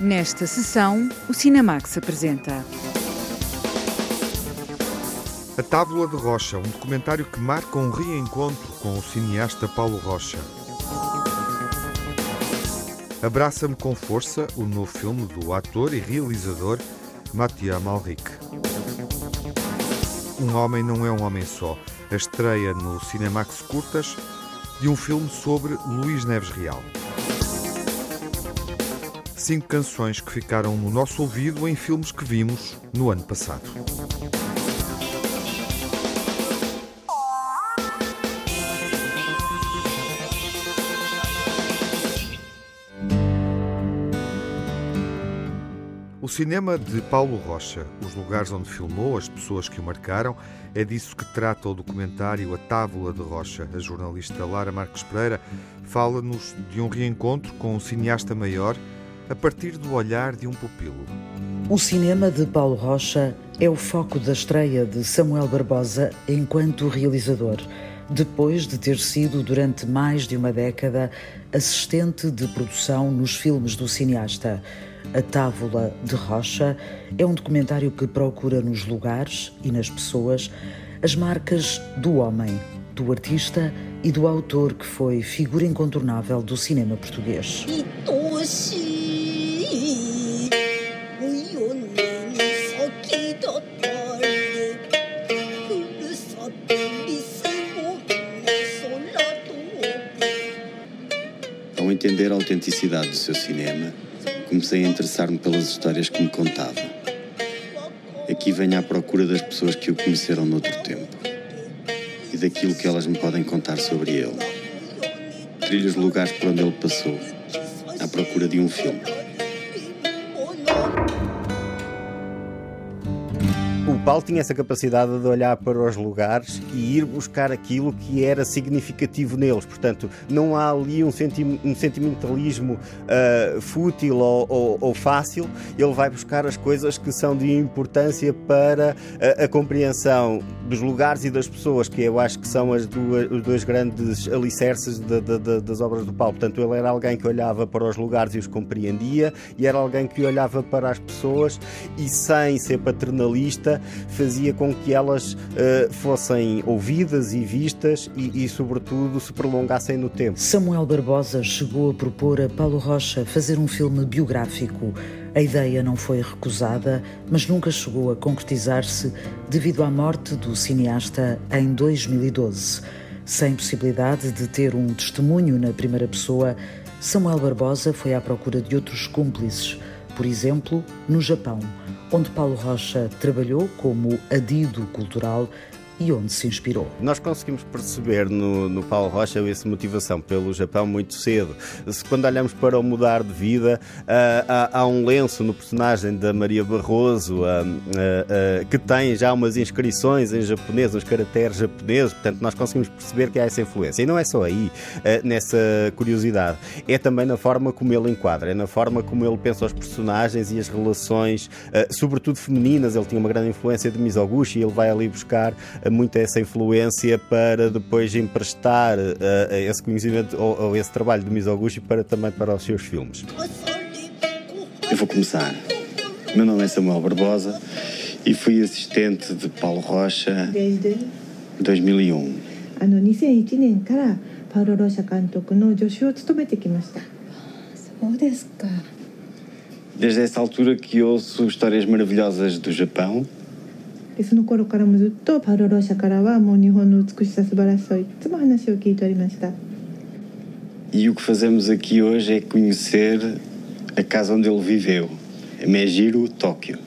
Nesta sessão, o Cinemax apresenta. A Tábula de Rocha, um documentário que marca um reencontro com o cineasta Paulo Rocha. Abraça-me com força, o novo filme do ator e realizador Mathieu Malric. Um homem não é um homem só. A estreia no Cinemax Curtas de um filme sobre Luís Neves Real. Cinco canções que ficaram no nosso ouvido em filmes que vimos no ano passado. O cinema de Paulo Rocha, os lugares onde filmou, as pessoas que o marcaram, é disso que trata o documentário A Tábula de Rocha. A jornalista Lara Marques Pereira fala-nos de um reencontro com um cineasta maior a partir do olhar de um pupilo. O cinema de Paulo Rocha é o foco da estreia de Samuel Barbosa enquanto realizador, depois de ter sido durante mais de uma década assistente de produção nos filmes do cineasta. A Távola de Rocha é um documentário que procura nos lugares e nas pessoas as marcas do homem, do artista e do autor que foi figura incontornável do cinema português. Ao autenticidade do seu cinema, comecei a interessar-me pelas histórias que me contava. Aqui venho à procura das pessoas que o conheceram noutro tempo e daquilo que elas me podem contar sobre ele. Trilho os lugares por onde ele passou, à procura de um filme. Paulo tinha essa capacidade de olhar para os lugares e ir buscar aquilo que era significativo neles. Portanto, não há ali um, senti um sentimentalismo uh, fútil ou, ou, ou, fácil. Ele vai buscar as coisas que são de importância para a, a compreensão dos lugares e das pessoas, que eu acho que são as duas, os dois grandes alicerces de, de, de, das obras do Paulo. Portanto, ele era alguém que olhava para os lugares e os compreendia, e era alguém que olhava para as pessoas e, sem ser paternalista, fazia com que elas uh, fossem ouvidas e vistas e, e, sobretudo, se prolongassem no tempo. Samuel Barbosa chegou a propor a Paulo Rocha fazer um filme biográfico. A ideia não foi recusada, mas nunca chegou a concretizar-se devido à morte do cineasta em 2012. Sem possibilidade de ter um testemunho na primeira pessoa, Samuel Barbosa foi à procura de outros cúmplices, por exemplo, no Japão, onde Paulo Rocha trabalhou como adido cultural e onde se inspirou. Nós conseguimos perceber no, no Paulo Rocha essa motivação pelo Japão muito cedo. Se quando olhamos para o mudar de vida, uh, há, há, um lenço no personagem da Maria Barroso uh, uh, que tem já umas inscrições em japonês, uns caracteres japoneses, portanto nós conseguimos perceber que há essa influência. E não é só aí, nessa curiosidade, é também na forma como ele enquadra, é na forma como ele pensa os personagens e as relações, sobretudo femininas. Ele tinha uma grande influência de Mizoguchi e ele vai ali buscar muito essa influência para depois emprestar uh, esse conhecimento ou, ou, esse trabalho do Mizoguchi para também para os seus filmes. Eu vou começar. Meu nome é Samuel Barbosa e fui assistente de Paulo Rocha desde 2001. 2001年からパウロ・ローシャ監督の助手を務めてきました。そうですか。Desde essa altura que ouço histórias maravilhosas do Japão でその頃からもずっとパウロ・ローシャからはもう日本の美しさ素晴らしさをいつも話を聞いておりました E o que fazemos aqui hoje é conhecer a casa onde ele viveu, Mejiro, Tóquio.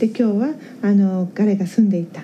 で今日はあの彼が住んでいた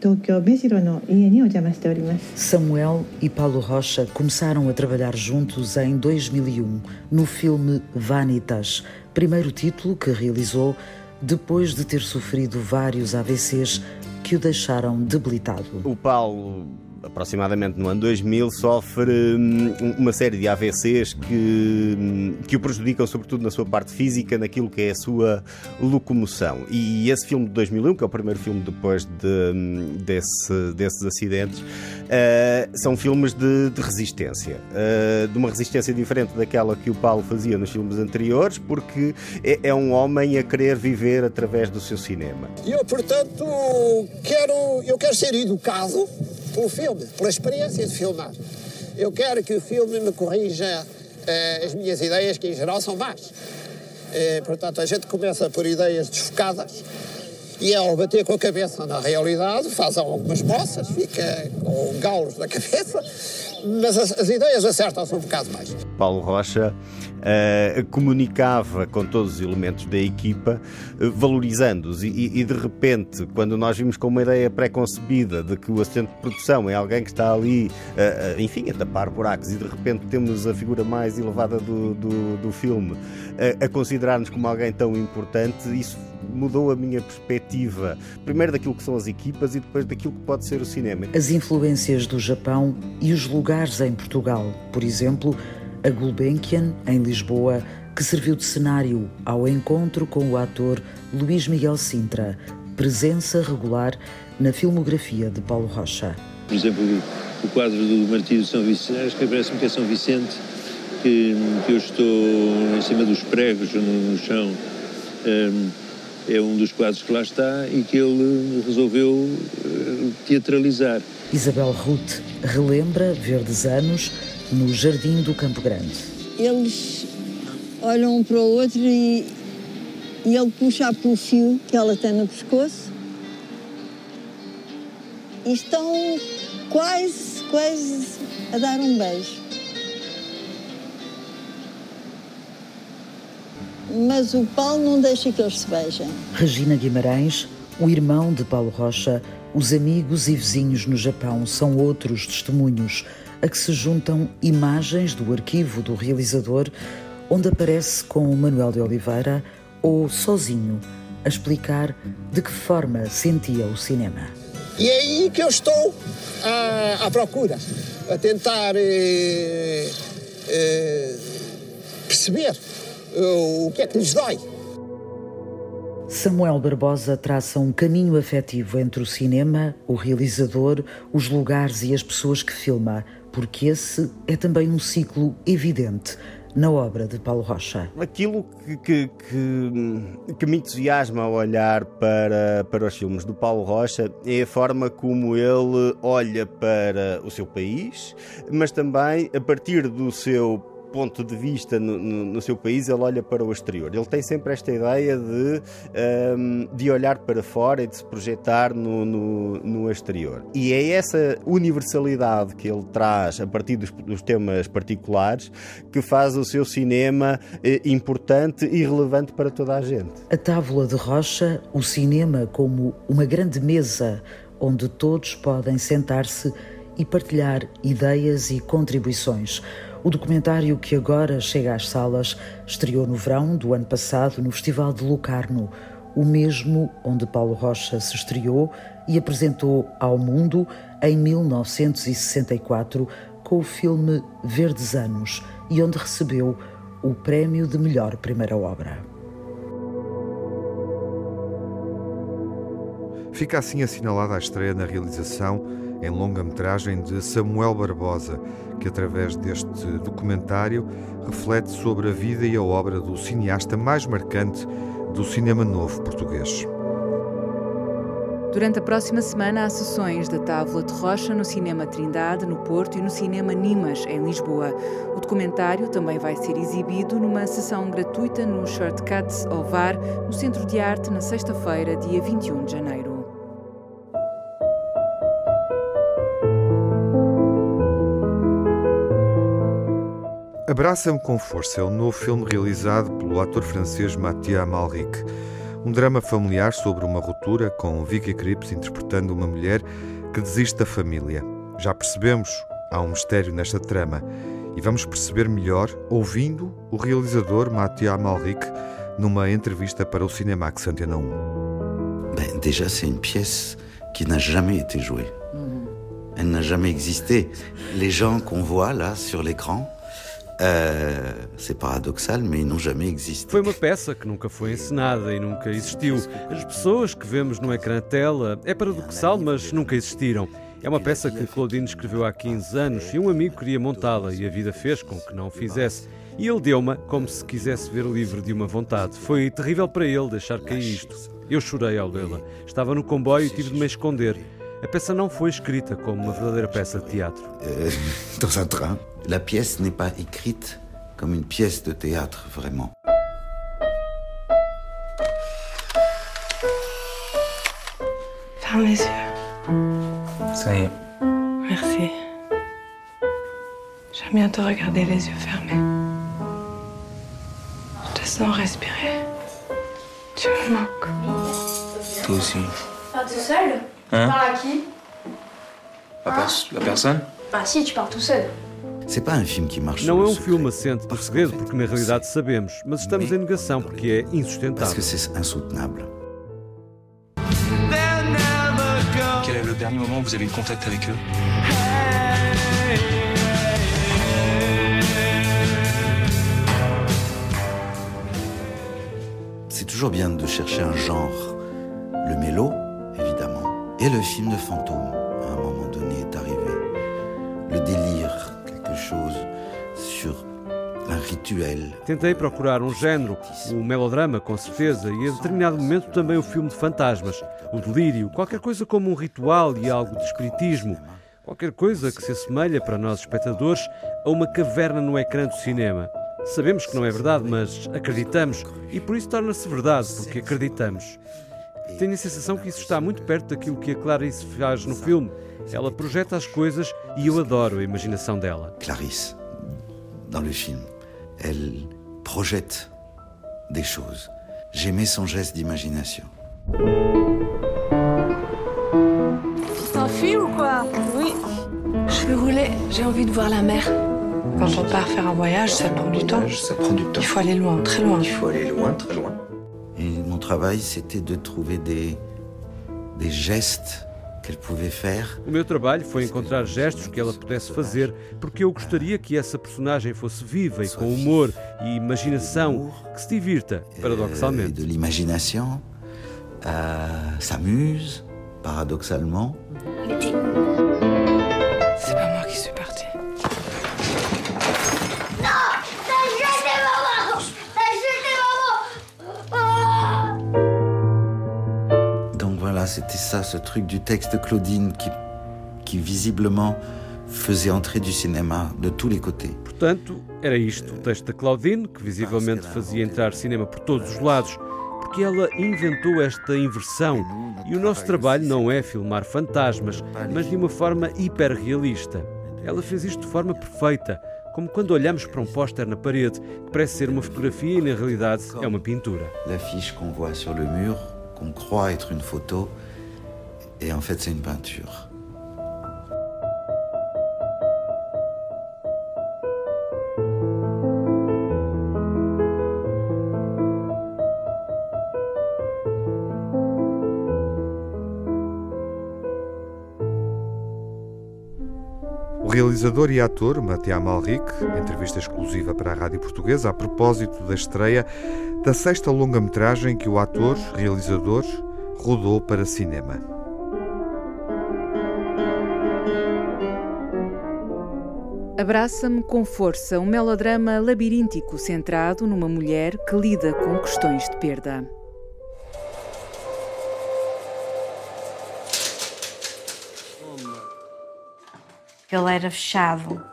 東京目白の家にお邪魔しております Samuel e Paulo Rocha começaram a trabalhar juntos em 2001 no filme Vanitas, primeiro título que realizou depois de ter sofrido vários AVCs que o deixaram debilitado. O Paulo aproximadamente no ano 2000, sofre hum, uma série de AVCs que, hum, que o prejudicam, sobretudo na sua parte física, naquilo que é a sua locomoção. E esse filme de 2001, que é o primeiro filme depois de, hum, desse, desses acidentes, Uh, são filmes de, de resistência, uh, de uma resistência diferente daquela que o Paulo fazia nos filmes anteriores, porque é, é um homem a querer viver através do seu cinema. Eu, portanto, quero, eu quero ser educado pelo filme, pela experiência de filmar. Eu quero que o filme me corrija uh, as minhas ideias, que em geral são más. portanto, a gente começa por ideias desfocadas e ao bater com a cabeça na realidade faz algumas moças, fica com galos na cabeça, mas as, as ideias acertam-se um bocado mais. Paulo Rocha uh, comunicava com todos os elementos da equipa, uh, valorizando-os, e, e, de repente, quando nós vimos com uma ideia pré-concebida de que o assistente de produção é alguém que está ali, uh, enfim, a tapar buracos, e de repente temos a figura mais elevada do, do, do filme a considerar-nos como alguém tão importante, isso mudou a minha perspectiva, primeiro daquilo que são as equipas e depois daquilo que pode ser o cinema. As influências do Japão e os lugares em Portugal, por exemplo, a Gulbenkian, em Lisboa, que serviu de cenário ao encontro com o ator Luís Miguel Sintra, presença regular na filmografia de Paulo Rocha. Por exemplo, o quadro do Martírio de São Vicente, acho que parece-me que é São Vicente, que, que eu estou em cima dos pregos no, no chão. Um, é um dos quadros que lá está e que ele resolveu uh, teatralizar. Isabel Ruth relembra Verdes Anos no Jardim do Campo Grande. Eles olham um para o outro e, e ele puxa pelo fio que ela tem no pescoço e estão quase, quase a dar um beijo. mas o Paulo não deixa que eles se beijem. Regina Guimarães, o irmão de Paulo Rocha, os amigos e vizinhos no Japão são outros testemunhos a que se juntam imagens do arquivo do realizador, onde aparece com Manuel de Oliveira ou sozinho a explicar de que forma sentia o cinema. E é aí que eu estou à, à procura, a tentar eh, eh, perceber o que é que lhes dói. Samuel Barbosa traça um caminho afetivo entre o cinema, o realizador, os lugares e as pessoas que filma, porque esse é também um ciclo evidente na obra de Paulo Rocha. Aquilo que, que, que, que, me entusiasma ao olhar para, para os filmes do Paulo Rocha é a forma como ele olha para o seu país, mas também a partir do seu ponto de vista no, no, no, seu país, ele olha para o exterior. Ele tem sempre esta ideia de, um, de olhar para fora e de se projetar no, no, no, exterior. E é essa universalidade que ele traz a partir dos, dos temas particulares que faz o seu cinema eh, importante e relevante para toda a gente. A Távola de Rocha, o cinema como uma grande mesa onde todos podem sentar-se e partilhar ideias e contribuições. O documentário que agora chega às salas estreou no verão do ano passado no Festival de Locarno, o mesmo onde Paulo Rocha se estreou e apresentou ao mundo em 1964 com o filme Verdes Anos e onde recebeu o prémio de melhor primeira obra. Fica assim assinalada a estreia na realização em longa-metragem de Samuel Barbosa, que através deste documentário reflete sobre a vida e a obra do cineasta mais marcante do cinema novo português. Durante a próxima semana há sessões da Távola de Rocha no Cinema Trindade, no Porto, e no Cinema Nimas, em Lisboa. O documentário também vai ser exibido numa sessão gratuita no Shortcuts Ovar, no Centro de Arte, na sexta-feira, dia 21 de janeiro. Abraça-me com Força é o novo filme realizado pelo ator francês Mathieu Amalric. Um drama familiar sobre uma ruptura com Vicky Krieps interpretando uma mulher que desiste da família. Já percebemos, há um mistério nesta trama e vamos perceber melhor ouvindo o realizador Mathieu Amalric numa entrevista para o Cinemax Antena 1. Ben, déjà, c'est une pièce qui n'a jamais été jouée. Elle n'a jamais existé. Les gens qu'on voit là sur l'écran, Uh, c'est paradoxal, mais não jamais existé. Foi uma peça que nunca foi encenada e nunca existiu. As pessoas que vemos no ecrã tela é paradoxal, mas nunca existiram. É uma peça que Claudine escreveu há 15 anos e um amigo queria montá-la e a vida fez com que não fizesse. E ele deu-me como se quisesse ver livre de uma vontade. Foi terrível para ele deixar cair isto. Eu chorei ao lê-la. Estava no comboio e tive de me esconder. A peça não foi escrita como uma verdadeira peça de teatro. Euh, dans un train. La pièce n'est pas écrite comme une pièce de théâtre, vraiment. Ferme les yeux. Ça y est. Merci. J'aime bien te regarder les yeux fermés. Je te sens respirer. Tu me manques. Toi aussi. Pas tout seul? Hein Tu parles à qui? La, pers- la personne? Bah si, tu parles tout seul. C'est pas un film qui marche Não é um filme assente do segredo, porque na realidade sabemos, mas estamos em negação porque é Parce insustentável. que c'est insoutenable. Quel est le dernier moment où vous avez eu contact avec eux? C'est toujours bien de chercher un genre. Le mélo, et le film de fantôme, à un moment donné, est arrivé. Le délire, quelque chose sur. Tentei procurar um género, o melodrama, com certeza, e a determinado momento também o filme de fantasmas, o delírio, qualquer coisa como um ritual e algo de espiritismo. Qualquer coisa que se assemelha para nós espectadores a uma caverna no ecrã do cinema. Sabemos que não é verdade, mas acreditamos e por isso torna-se verdade, porque acreditamos. Tenho a sensação que isso está muito perto daquilo que a Clarice faz no filme. Ela projeta as coisas e eu adoro a imaginação dela. Clarisse, dans le film, elle projette des choses. J'aimais son geste d'imagination. Tu t'enfuis ou quoi? Oui. Je vais rouler. J'ai envie de voir la mer. Quand on part faire un voyage, ça prend du temps. Ça prend du temps. Il faut aller loin, très loin. Il faut aller loin, très loin. Mon travail, c'était de trouver des, des gestes qu'elle pouvait faire. O meu trabalho foi encontrar gestos que ela pudesse fazer, porque eu gostaria que essa personagem fosse viva e com humor e imaginação, que se divirta, paradoxalmente. de l'imagination, euh, s'amuse, paradoxalement. C'était ça, ce truc du texte de Claudine qui, qui visiblement faisait entrer du cinéma de tous les côtés. Portanto, era isto o texto da Claudine, que visivelmente fazia entrar cinema por todos os lados, porque ela inventou esta inversão. E o nosso trabalho não é filmar fantasmas, mas de uma forma hiperrealista. Ela fez isto de forma perfeita, como quando olhamos para um póster na parede, que parece ser uma fotografia e na realidade é uma pintura. L'affiche qu'on voit sur le mur, qu'on croit être une photo, et en fait c'est une peinture. Realizador e ator Matia Malric, entrevista exclusiva para a Rádio Portuguesa a propósito da estreia da sexta longa-metragem que o ator, realizador, rodou para cinema. Abraça-me com força, um melodrama labiríntico centrado numa mulher que lida com questões de perda. Ele era fechado,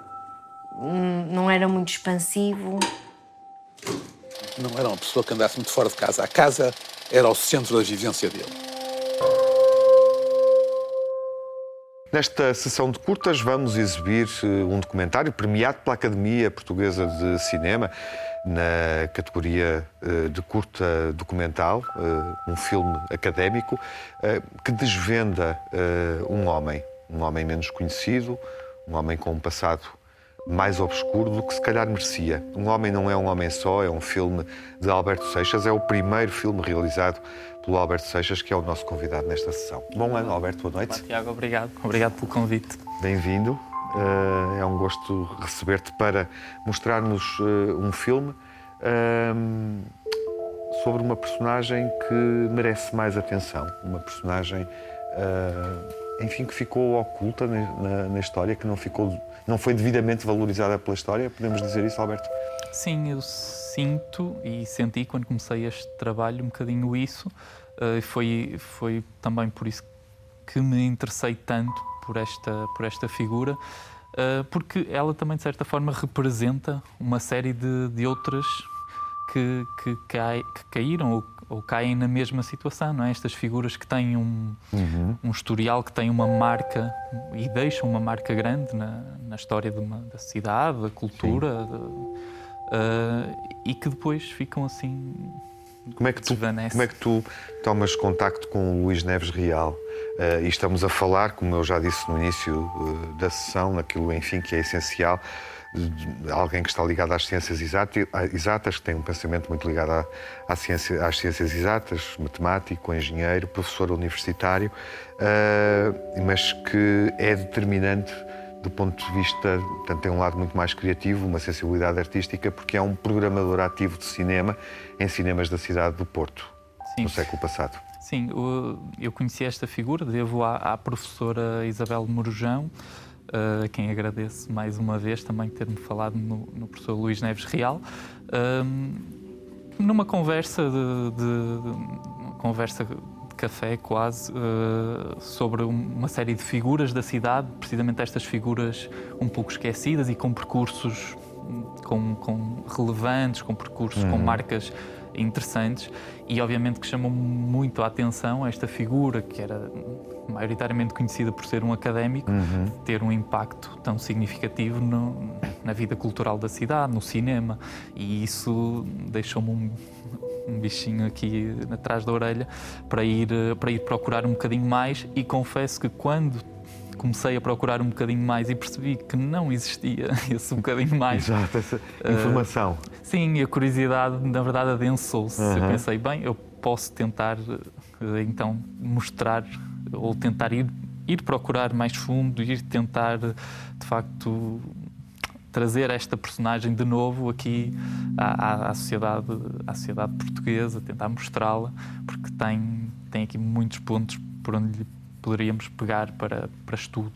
hum, não era muito expansivo. Não era uma pessoa que andasse muito fora de casa. A casa era o centro da vivência dele. Nesta sessão de curtas vamos exibir eh, um documentário premiado pela Academia Portuguesa de Cinema na categoria eh, de curta documental, eh, um filme académico que desvenda um homem, um homem menos conhecido, um homem com um passado mais obscuro do que se calhar merecia. Um homem não é um homem só, é um filme de Alberto Seixas, é o primeiro filme realizado pelo Alberto Seixas, que é o nosso convidado nesta sessão. Bom ano, Alberto, boa noite. Tiago, obrigado. Obrigado pelo convite. Bem-vindo. Eh, é um gosto receber-te para mostrar-nos eh, um filme ehm, sobre uma personagem que merece mais atenção. Uma personagem eh, enfim, que ficou oculta na, na, na história, que não, ficou, não foi devidamente valorizada pela história? Podemos dizer isso, Alberto? Sim, eu sinto e senti quando comecei este trabalho um bocadinho isso. Uh, foi, foi também por isso que me interessei tanto por esta, por esta figura, uh, porque ela também, de certa forma, representa uma série de, de outras que, que, cai, que caíram ou, ou, caem na mesma situação, não é? Estas figuras que têm um, uhum. um historial, que têm uma marca e deixam uma marca grande na, na história de uma, da cidade, da cultura, de, uh, e que depois ficam assim. Como é que tu, como é que tu tomas contacto com o Luís Neves Real? Uh, e estamos a falar, como eu já disse no início uh, da sessão, naquilo, enfim, que é essencial, alguém que está ligado às ciências exatas, que tem um pensamento muito ligado à, à ciência, às ciências exatas, matemático, engenheiro, professor universitário, uh, mas que é determinante do ponto de vista, portanto, tem um lado muito mais criativo, uma sensibilidade artística, porque é um programador ativo de cinema em cinemas da cidade do Porto, Sim. no século passado. Sim, eu conheci esta figura, devo à, à professora Isabel Morujão, a quem agradeço mais uma vez também ter-me falado no, no, professor Luís Neves Real, numa conversa de, de, de, conversa de café quase uh, sobre uma série de figuras da cidade, precisamente estas figuras um pouco esquecidas e com percursos com, com relevantes, com percursos, uhum. com marcas interessantes e obviamente que chamou muito a atenção esta figura que era maioritariamente conhecida por ser um académico, uhum. ter um impacto tão significativo no, na vida cultural da cidade, no cinema. E isso deixou-me um, um bichinho aqui atrás da orelha para ir, para ir procurar um bocadinho mais. E confesso que quando comecei a procurar um bocadinho mais e percebi que não existia esse bocadinho mais. Exato, essa informação. Uh, sim, a curiosidade, na verdade, adensou-se. Uhum. Eu pensei, bem, eu posso tentar então mostrar ou tentar ir, ir procurar mais fundo, ir tentar, de facto, trazer esta personagem de novo aqui à, à, sociedade, à sociedade portuguesa, tentar mostrá-la, porque tem, tem aqui muitos pontos por onde poderíamos pegar para, para estudo.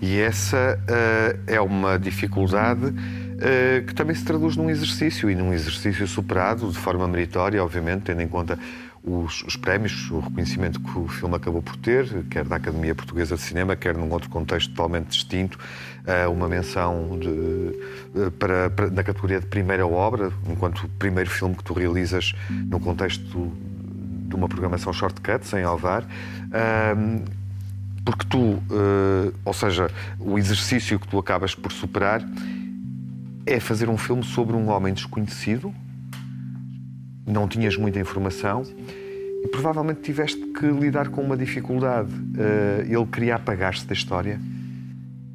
E essa uh, é uma dificuldade uh, que também se traduz num exercício e num exercício superado de forma meritória, obviamente, tendo em conta os, os, prémios, o reconhecimento que o filme acabou por ter, quer da Academia Portuguesa de Cinema, quer num outro contexto totalmente distinto, uh, uma menção de, uh, para, para, na categoria de primeira obra, enquanto primeiro filme que tu realizas no contexto de uma programação shortcut, sem Alvar. Uh, porque tu, ou seja, o exercício que tu acabas por superar é fazer um filme sobre um homem desconhecido, não tinhas muita informação e provavelmente tiveste que lidar com uma dificuldade. Uh, ele queria apagar-se da história?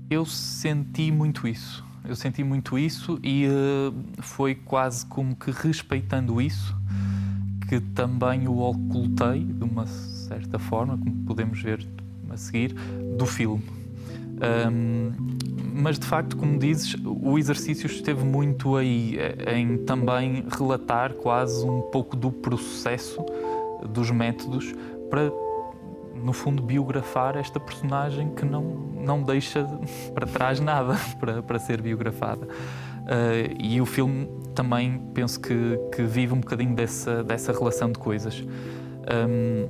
Eu senti muito isso. Eu senti muito isso e uh, foi quase como que respeitando isso que também o ocultei de uma certa forma, como podemos ver a seguir, do filme. Um, mas de facto, como dizes, o exercício esteve muito aí eh, em também relatar quase um pouco do processo, dos métodos, para no fundo biografar esta personagem que não, não deixa para trás nada para, para ser biografada. Uh, e o filme também penso que, que vive um bocadinho dessa, dessa relação de coisas. Um,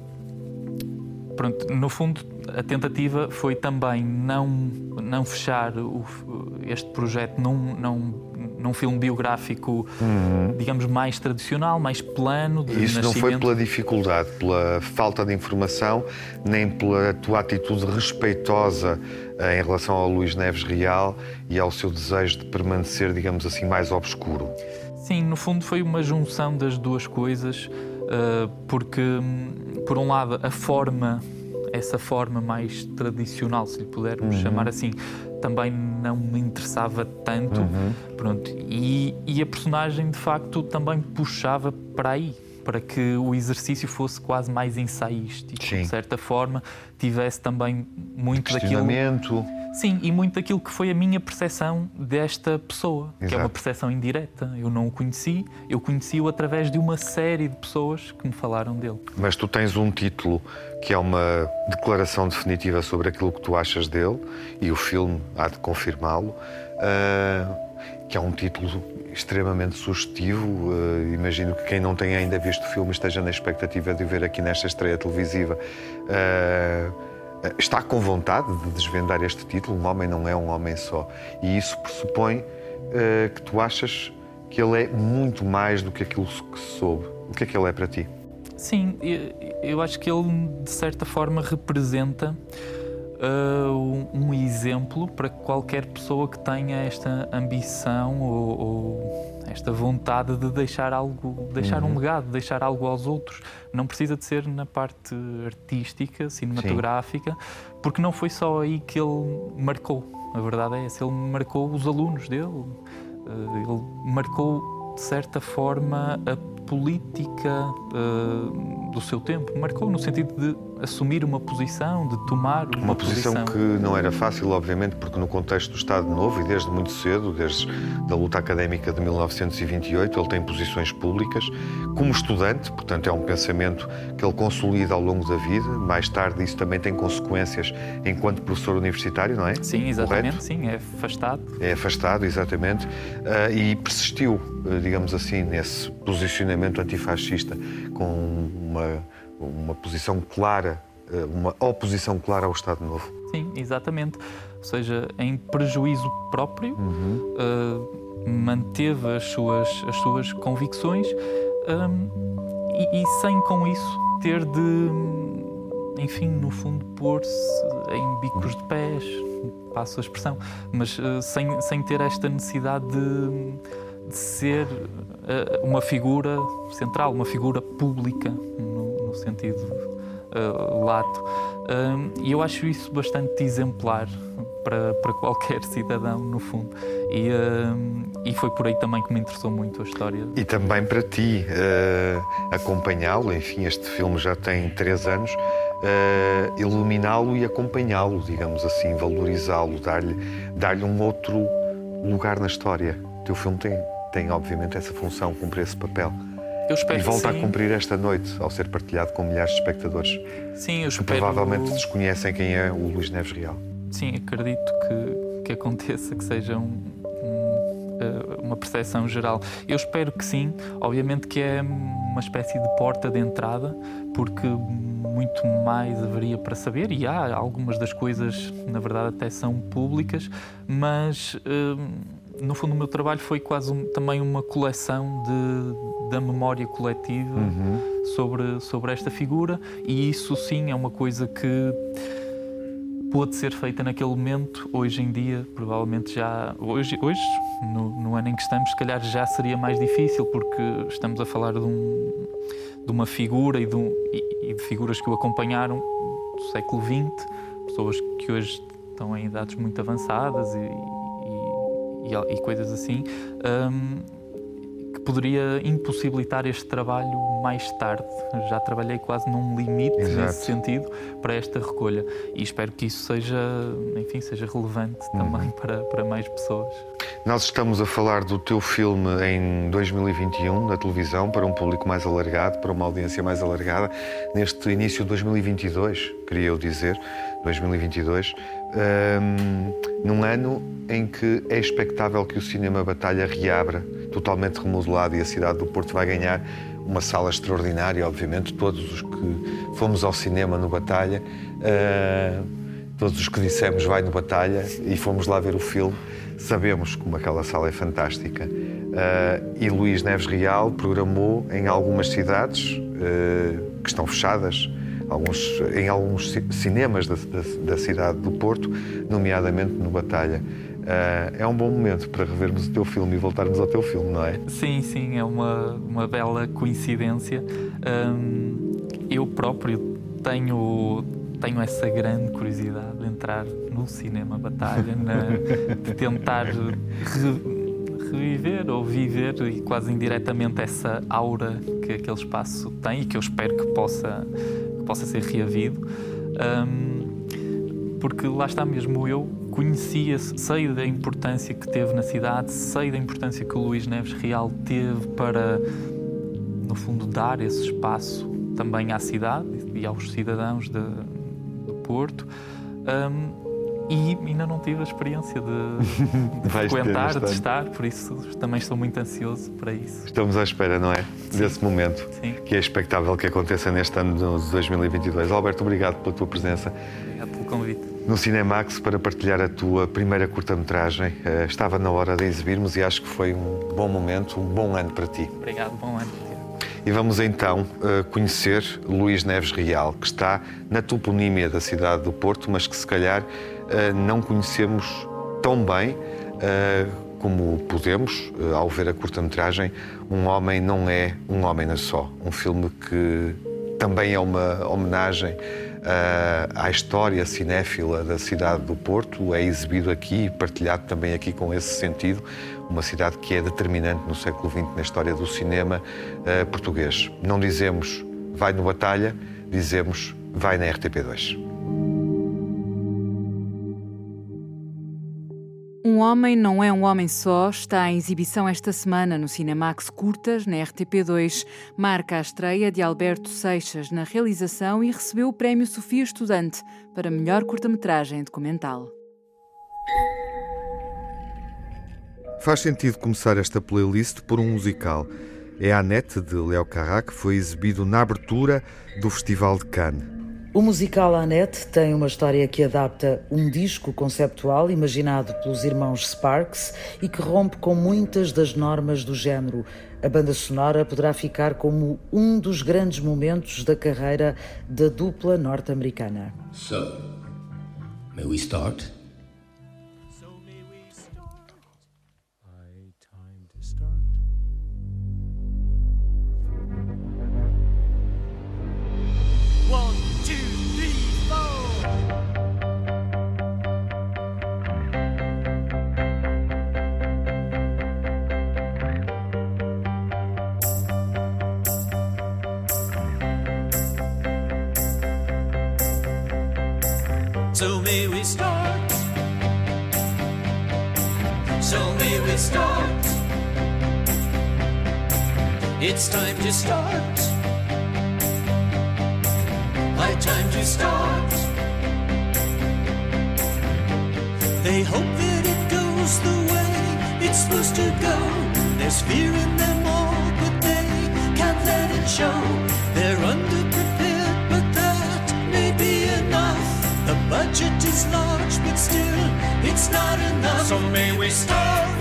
pronto, no fundo, a tentativa foi também não, não fechar o, este projeto num, num, num filme biográfico, uhum. digamos, mais tradicional, mais plano. De Isso nascimento. não foi pela dificuldade, pela falta de informação, nem pela tua atitude respeitosa eh, em relação ao Luís Neves Real e ao seu desejo de permanecer, digamos assim, mais obscuro. Sim, no fundo foi uma junção das duas coisas, porque, hum, por um lado, a forma essa forma mais tradicional, se lhe pudermos uhum. chamar assim, também não me interessava tanto. Uhum. Pronto. E, e a personagem, de facto, também puxava para aí para que o exercício fosse quase mais ensaístico, Sim. de certa forma, tivesse também muito daquilo Sim, e muito daquilo que foi a minha percepção desta pessoa, Exato. que é uma percepção indireta. Eu não o conheci, eu conheci-o através de uma série de pessoas que me falaram dele. Mas tu tens um título que é uma declaração definitiva sobre aquilo que tu achas dele, e o filme há de confirmá-lo, uh, que é um título extremamente sugestivo. Uh, imagino que quem não tenha ainda visto o filme esteja na expectativa de ver aqui nesta estreia televisiva. Uh, está com vontade de desvendar este título. Um homem não é um homem só. E isso pressupõe uh, que tu achas que ele é muito mais do que aquilo que se soube. O que é que ele é para ti? Sim, eu acho que ele, de certa forma, representa uh, um exemplo para qualquer pessoa que tenha esta ambição ou, ou esta vontade de deixar algo, deixar uhum. um legado, deixar algo aos outros. Não precisa de ser na parte artística, cinematográfica, Sim. porque não foi só aí que ele marcou. A verdade é essa, ele marcou os alunos dele, eh, ele marcou de certa forma a política uh, do seu tempo. Marcou no sentido de assumir uma posição, de tomar uma, uma posição. posição. que não era fácil, obviamente, porque no contexto do Estado Novo e desde muito cedo, desde a luta académica de 1928, ele tem posições públicas. Como estudante, portanto, é um pensamento que ele consolida ao longo da vida. Mais tarde, isso também tem consequências enquanto professor universitário, não é? Sim, exatamente. Correto? Sim, é afastado. É afastado, exatamente. Uh, e persistiu, uh, digamos assim, nesse posicionamento antifascista com uma uma posição clara, eh, uma oposição clara ao Estado Novo. Sim, exatamente. Ou seja, em prejuízo próprio, uhum. uh, manteve as suas, as suas convicções um, e, e, sem com isso ter de, enfim, no fundo, pôr-se em bicos de pés, passo a expressão, mas uh, sem, sem ter esta necessidade de, de ser uh, uma figura central, uma figura pública no sentido uh, lato. E eu acho isso bastante exemplar para, para qualquer cidadão, no fundo. E, uh, e foi por aí também que me interessou muito a história. E também para ti, uh, acompanhá-lo, enfim, este filme já tem três anos, uh, iluminá-lo e acompanhá-lo, digamos assim, valorizá-lo, dar-lhe dar um outro lugar na história. O teu filme tem, tem, obviamente, essa função, cumpre esse papel. Eu espero e volta a cumprir esta noite, ao ser partilhado com milhares de espectadores. Sim, eu espero... Que provavelmente desconhecem quem é o Luís Neves Real. Sim, acredito que, que aconteça, que seja um, um, eh, uma percepção geral. Eu espero que sim. Obviamente que é uma espécie de porta de entrada, porque muito mais haveria para saber e há algumas das coisas, na verdade, até são públicas, mas... Hum, no fundo, o meu trabalho foi quase um, também uma coleção de, da memória coletiva uhum. sobre, sobre esta figura, e isso sim é uma coisa que pôde ser feita naquele momento. Hoje em dia, provavelmente já. Hoje, hoje no, no ano em que estamos, se calhar já seria mais difícil, porque estamos a falar de, um, de uma figura e de, um, e, e de figuras que o acompanharam do século XX, pessoas que hoje estão em idades muito avançadas e, e, e coisas assim, um, que poderia impossibilitar este trabalho mais tarde. Já trabalhei quase num limite Exato. nesse sentido para esta recolha e espero que isso seja, enfim, seja relevante uhum. também para, para mais pessoas. Nós estamos a falar do teu filme em 2021 na televisão para um público mais alargado, para uma audiência mais alargada, neste início de 2022, queria eu dizer, 2022 um, num ano em que é expectável que o cinema Batalha reabra, totalmente remodelado, e a cidade do Porto vai ganhar uma sala extraordinária, obviamente. Todos os que fomos ao cinema no Batalha, uh, todos os que dissemos vai no Batalha e fomos lá ver o filme, sabemos como aquela sala é fantástica. Uh, e Luís Neves Real programou em algumas cidades uh, que estão fechadas alguns, em alguns cinemas da, da, da, cidade do Porto, nomeadamente no Batalha. Uh, é um bom momento para revermos o teu filme e voltarmos ao teu filme, não é? Sim, sim, é uma, uma bela coincidência. Um, eu próprio tenho, tenho essa grande curiosidade de entrar no cinema Batalha, na, de tentar re, reviver ou viver e quase indiretamente essa aura que aquele espaço tem e que eu espero que possa possa ser reavido, um, porque lá está mesmo eu conhecia, sei da importância que teve na cidade, sei da importância que o Luís Neves Real teve para, no fundo, dar esse espaço também à cidade e aos cidadãos de, do Porto. Um, e ainda não tive a experiência de, de frequentar, de estar, por isso também estou muito ansioso para isso. Estamos à espera, não é? Sim. Desse momento, Sim. que é expectável que aconteça neste ano de 2022. Alberto, obrigado pela tua presença. Obrigado pelo convite. No Cinemax, para partilhar a tua primeira curta-metragem, eh, estava na hora de exibirmos e acho que foi um bom momento, um bom ano para ti. Obrigado, bom ano. E vamos então eh, conhecer Luís Neves Real, que está na toponímia da cidade do Porto, mas que se calhar não conhecemos tão bem eh, como podemos, eh, ao ver a curta-metragem, Um Homem Não É Um Homem na Só. Um filme que também é uma homenagem à história cinéfila da cidade do Porto. É exibido aqui e partilhado também aqui com esse sentido. Uma cidade que é determinante no século XX na história do cinema português. Não dizemos vai no Batalha, dizemos vai na RTP2. Homem Não É Um Homem Só está em exibição esta semana no Cinemax Curtas, na RTP2. Marca a estreia de Alberto Seixas na realização e recebeu o Prémio Sofia Estudante para melhor curta-metragem documental. Faz sentido começar esta playlist por um musical. É a Net de Léo Carrá que foi exibido na abertura do Festival de Cannes. O musical Annette tem uma história que adapta um disco conceptual imaginado pelos irmãos Sparks e que rompe com muitas das normas do género. A banda sonora poderá ficar como um dos grandes momentos da carreira da dupla norte-americana. So, may we start? Start. High time to start. They hope that it goes the way it's supposed to go. There's fear in them all, but they can't let it show. They're underprepared, but that may be enough. The budget is large, but still, it's not enough. So. May we start.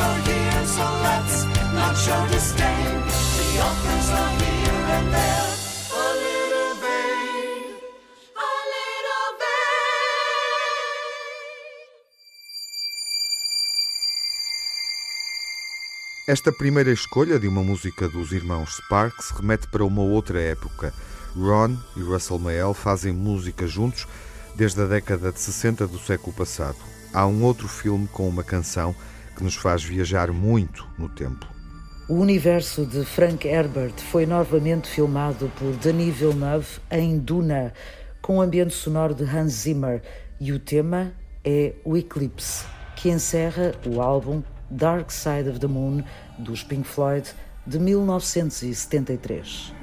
are here, so let's not show disdain. The are here and there. Esta primeira escolha de uma música dos irmãos Sparks remete para uma outra época. Ron e Russell Mael fazem música juntos desde a década de 60 do século passado. Há um outro filme com uma canção que nos faz viajar muito no tempo. O universo de Frank Herbert foi novamente filmado por Denis Villeneuve em Duna, com o ambiente sonoro de Hans Zimmer, e o tema é o Eclipse, que encerra o álbum Dark Side of the Moon dos Pink Floyd de 1973.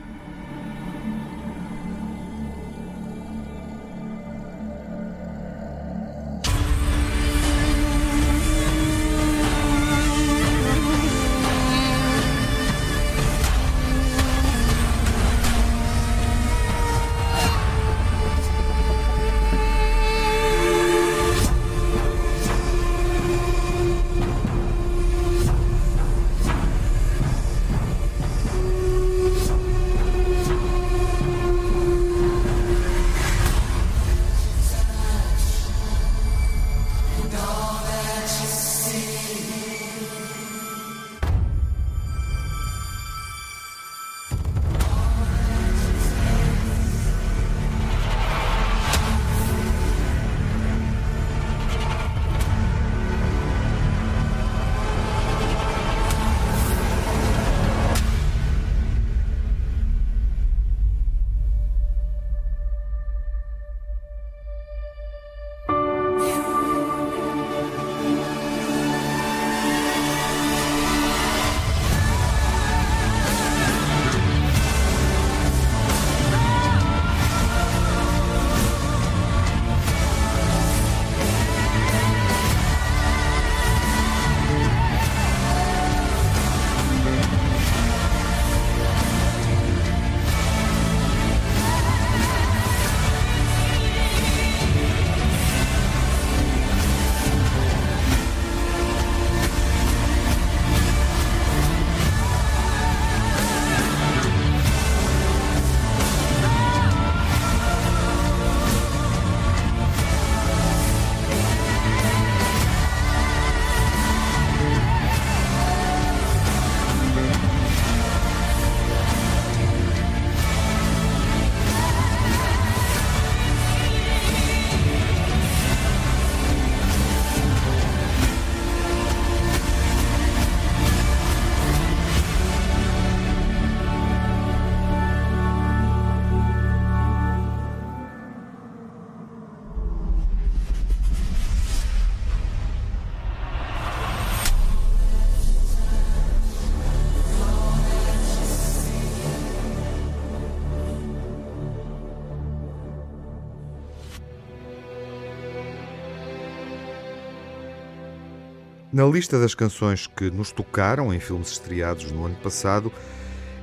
Na lista das canções que nos tocaram em filmes estreados no ano passado,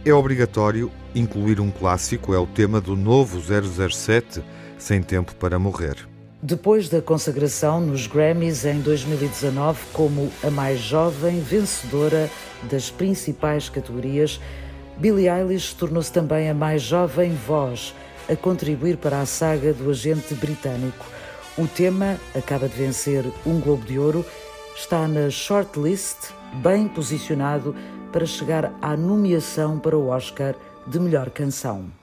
é obrigatório incluir um clássico, é o tema do novo 007, Sem Tempo para Morrer. Depois da consagração nos Grammys em 2019 como a mais jovem vencedora das principais categorias, Billie Eilish tornou-se também a mais jovem voz a contribuir para a saga do agente britânico. O tema acaba de vencer um Globo de Ouro, está na shortlist, bem posicionado para chegar à nomeação para o Oscar de melhor canção.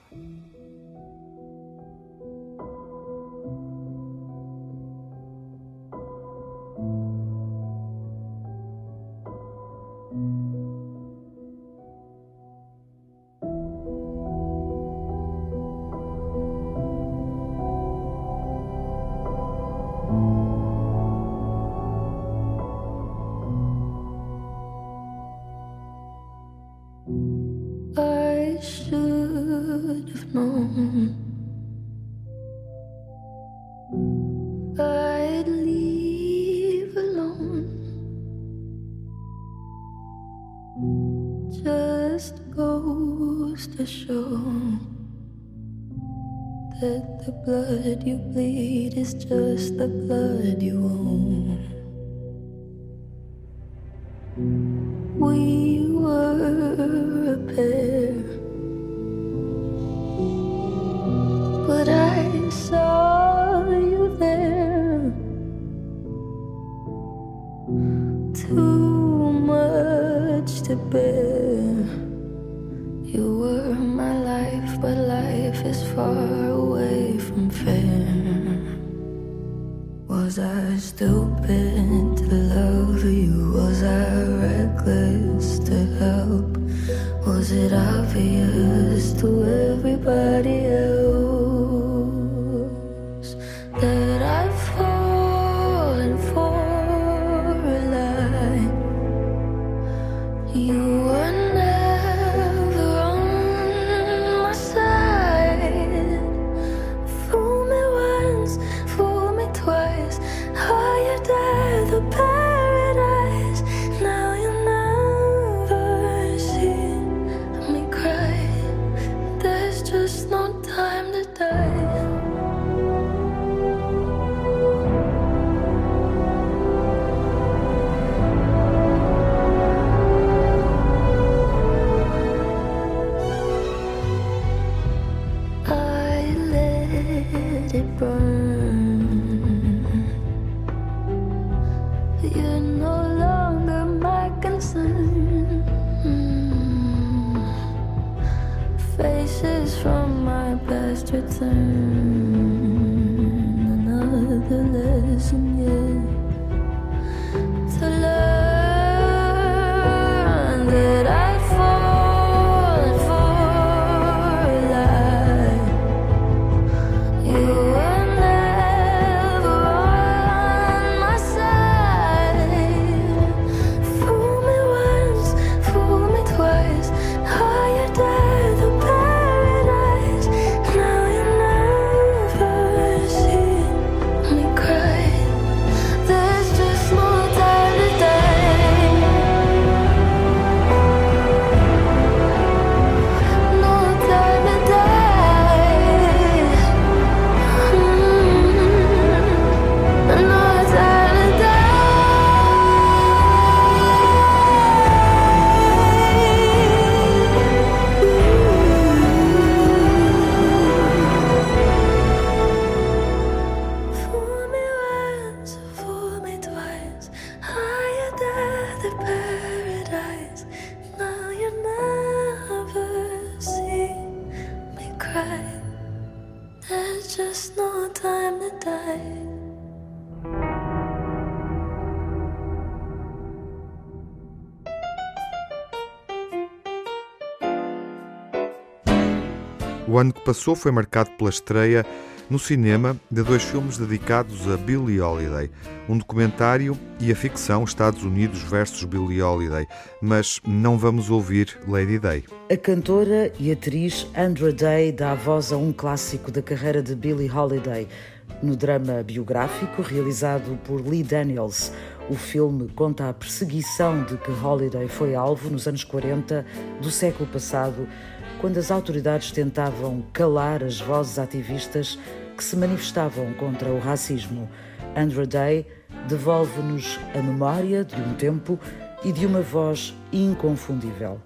Faces from my past return. Another lesson yet O ano que passou foi marcado pela estreia no cinema de dois filmes dedicados a Billie Holiday, um documentário e a ficção Estados Unidos versus Billie Holiday, mas não vamos ouvir Lady Day. A cantora e atriz Andra Day dá voz a um clássico da carreira de Billie Holiday. No drama biográfico realizado por Lee Daniels, O filme conta a perseguição de que Holiday foi alvo nos anos 40 do século passado, quando as autoridades tentavam calar as vozes ativistas que se manifestavam contra o racismo. Andra Day devolve-nos a memória de um tempo e de uma voz inconfundível.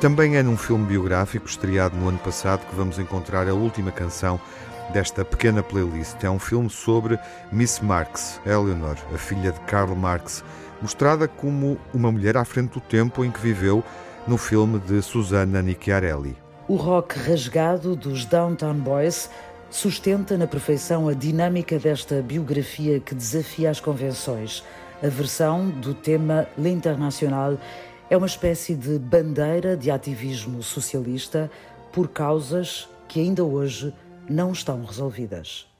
Também é num filme biográfico estreado no ano passado que vamos encontrar a última canção desta pequena playlist. É um filme sobre Miss Marx, Eleanor, a filha de Karl Marx, mostrada como uma mulher à frente do tempo em que viveu no filme de Susanna Nicchiarelli. O rock rasgado dos Downtown Boys sustenta na perfeição a dinâmica desta biografia que desafia as convenções. A versão do tema L'Internacional é uma espécie de bandeira de ativismo socialista por causas que ainda hoje não estão resolvidas.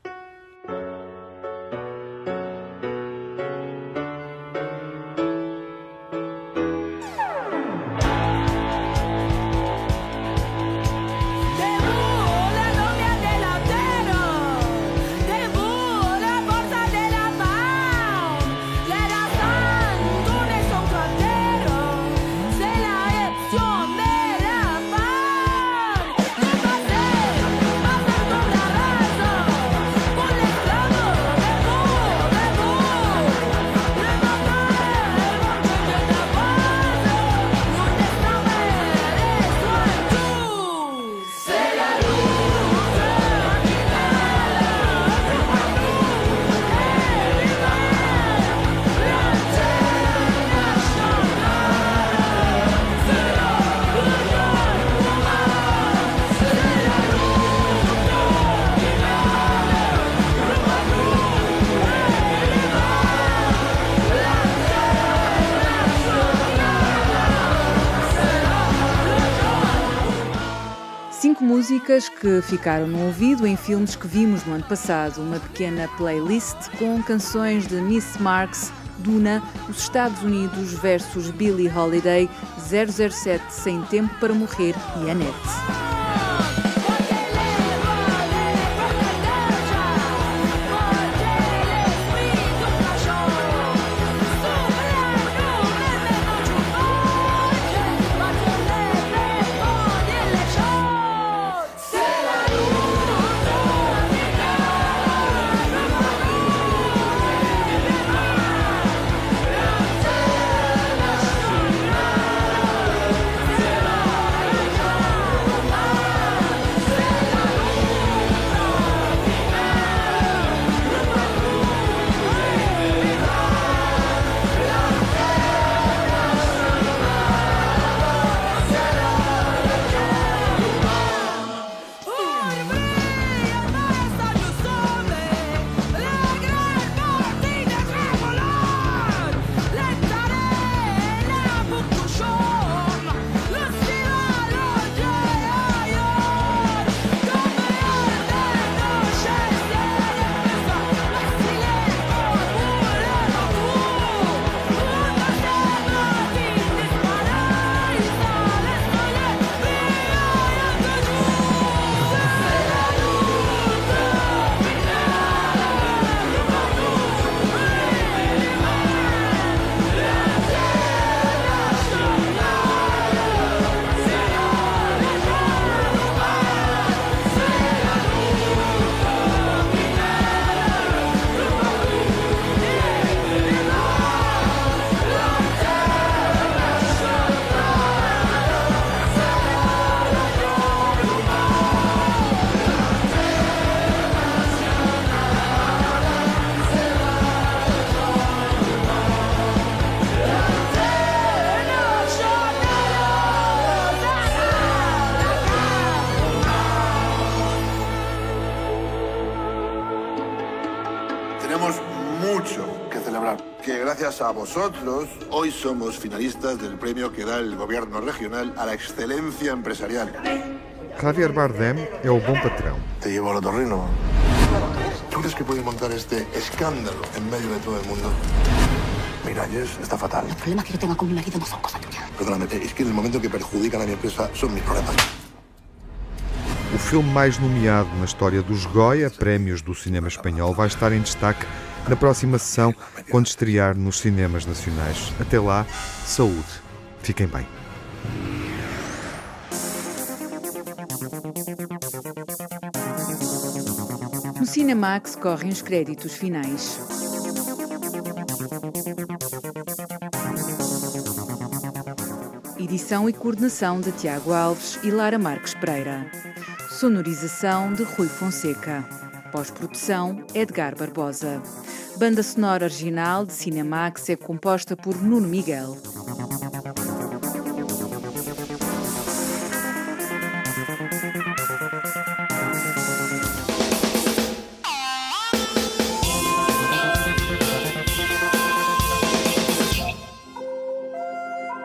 Músicas que ficaram no ouvido em filmes que vimos no ano passado. Uma pequena playlist com canções de Miss Marks, Duna, Os Estados Unidos versus Billie Holiday, 007 Sem Tempo para Morrer e Annette. A vosotros hoy somos finalistas del premio que da el gobierno regional a la excelencia empresarial. Javier Bardem é o bom patrão. Te llevo al otorrino. ¿Tú crees que puede montar este escándalo en medio de todo el mundo? Miralles está fatal. Los problemas que yo tenga con mi marido no son cosa tuya. Perdóname, es que en el momento que perjudican a mi empresa son mis problemas. O filme mais nomeado na história dos Goya, prémios do cinema espanhol, vai estar em destaque na próxima sessão, quando estrear nos cinemas nacionais. Até lá, saúde. Fiquem bem. No Cinemax correm os créditos finais. Edição e coordenação de Tiago Alves e Lara Marques Pereira. Sonorização de Rui Fonseca. Pós-produção Edgar Barbosa. Banda sonora original de Cinemax é composta por Nuno Miguel.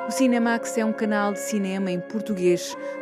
O Cinemax é um canal de cinema em português.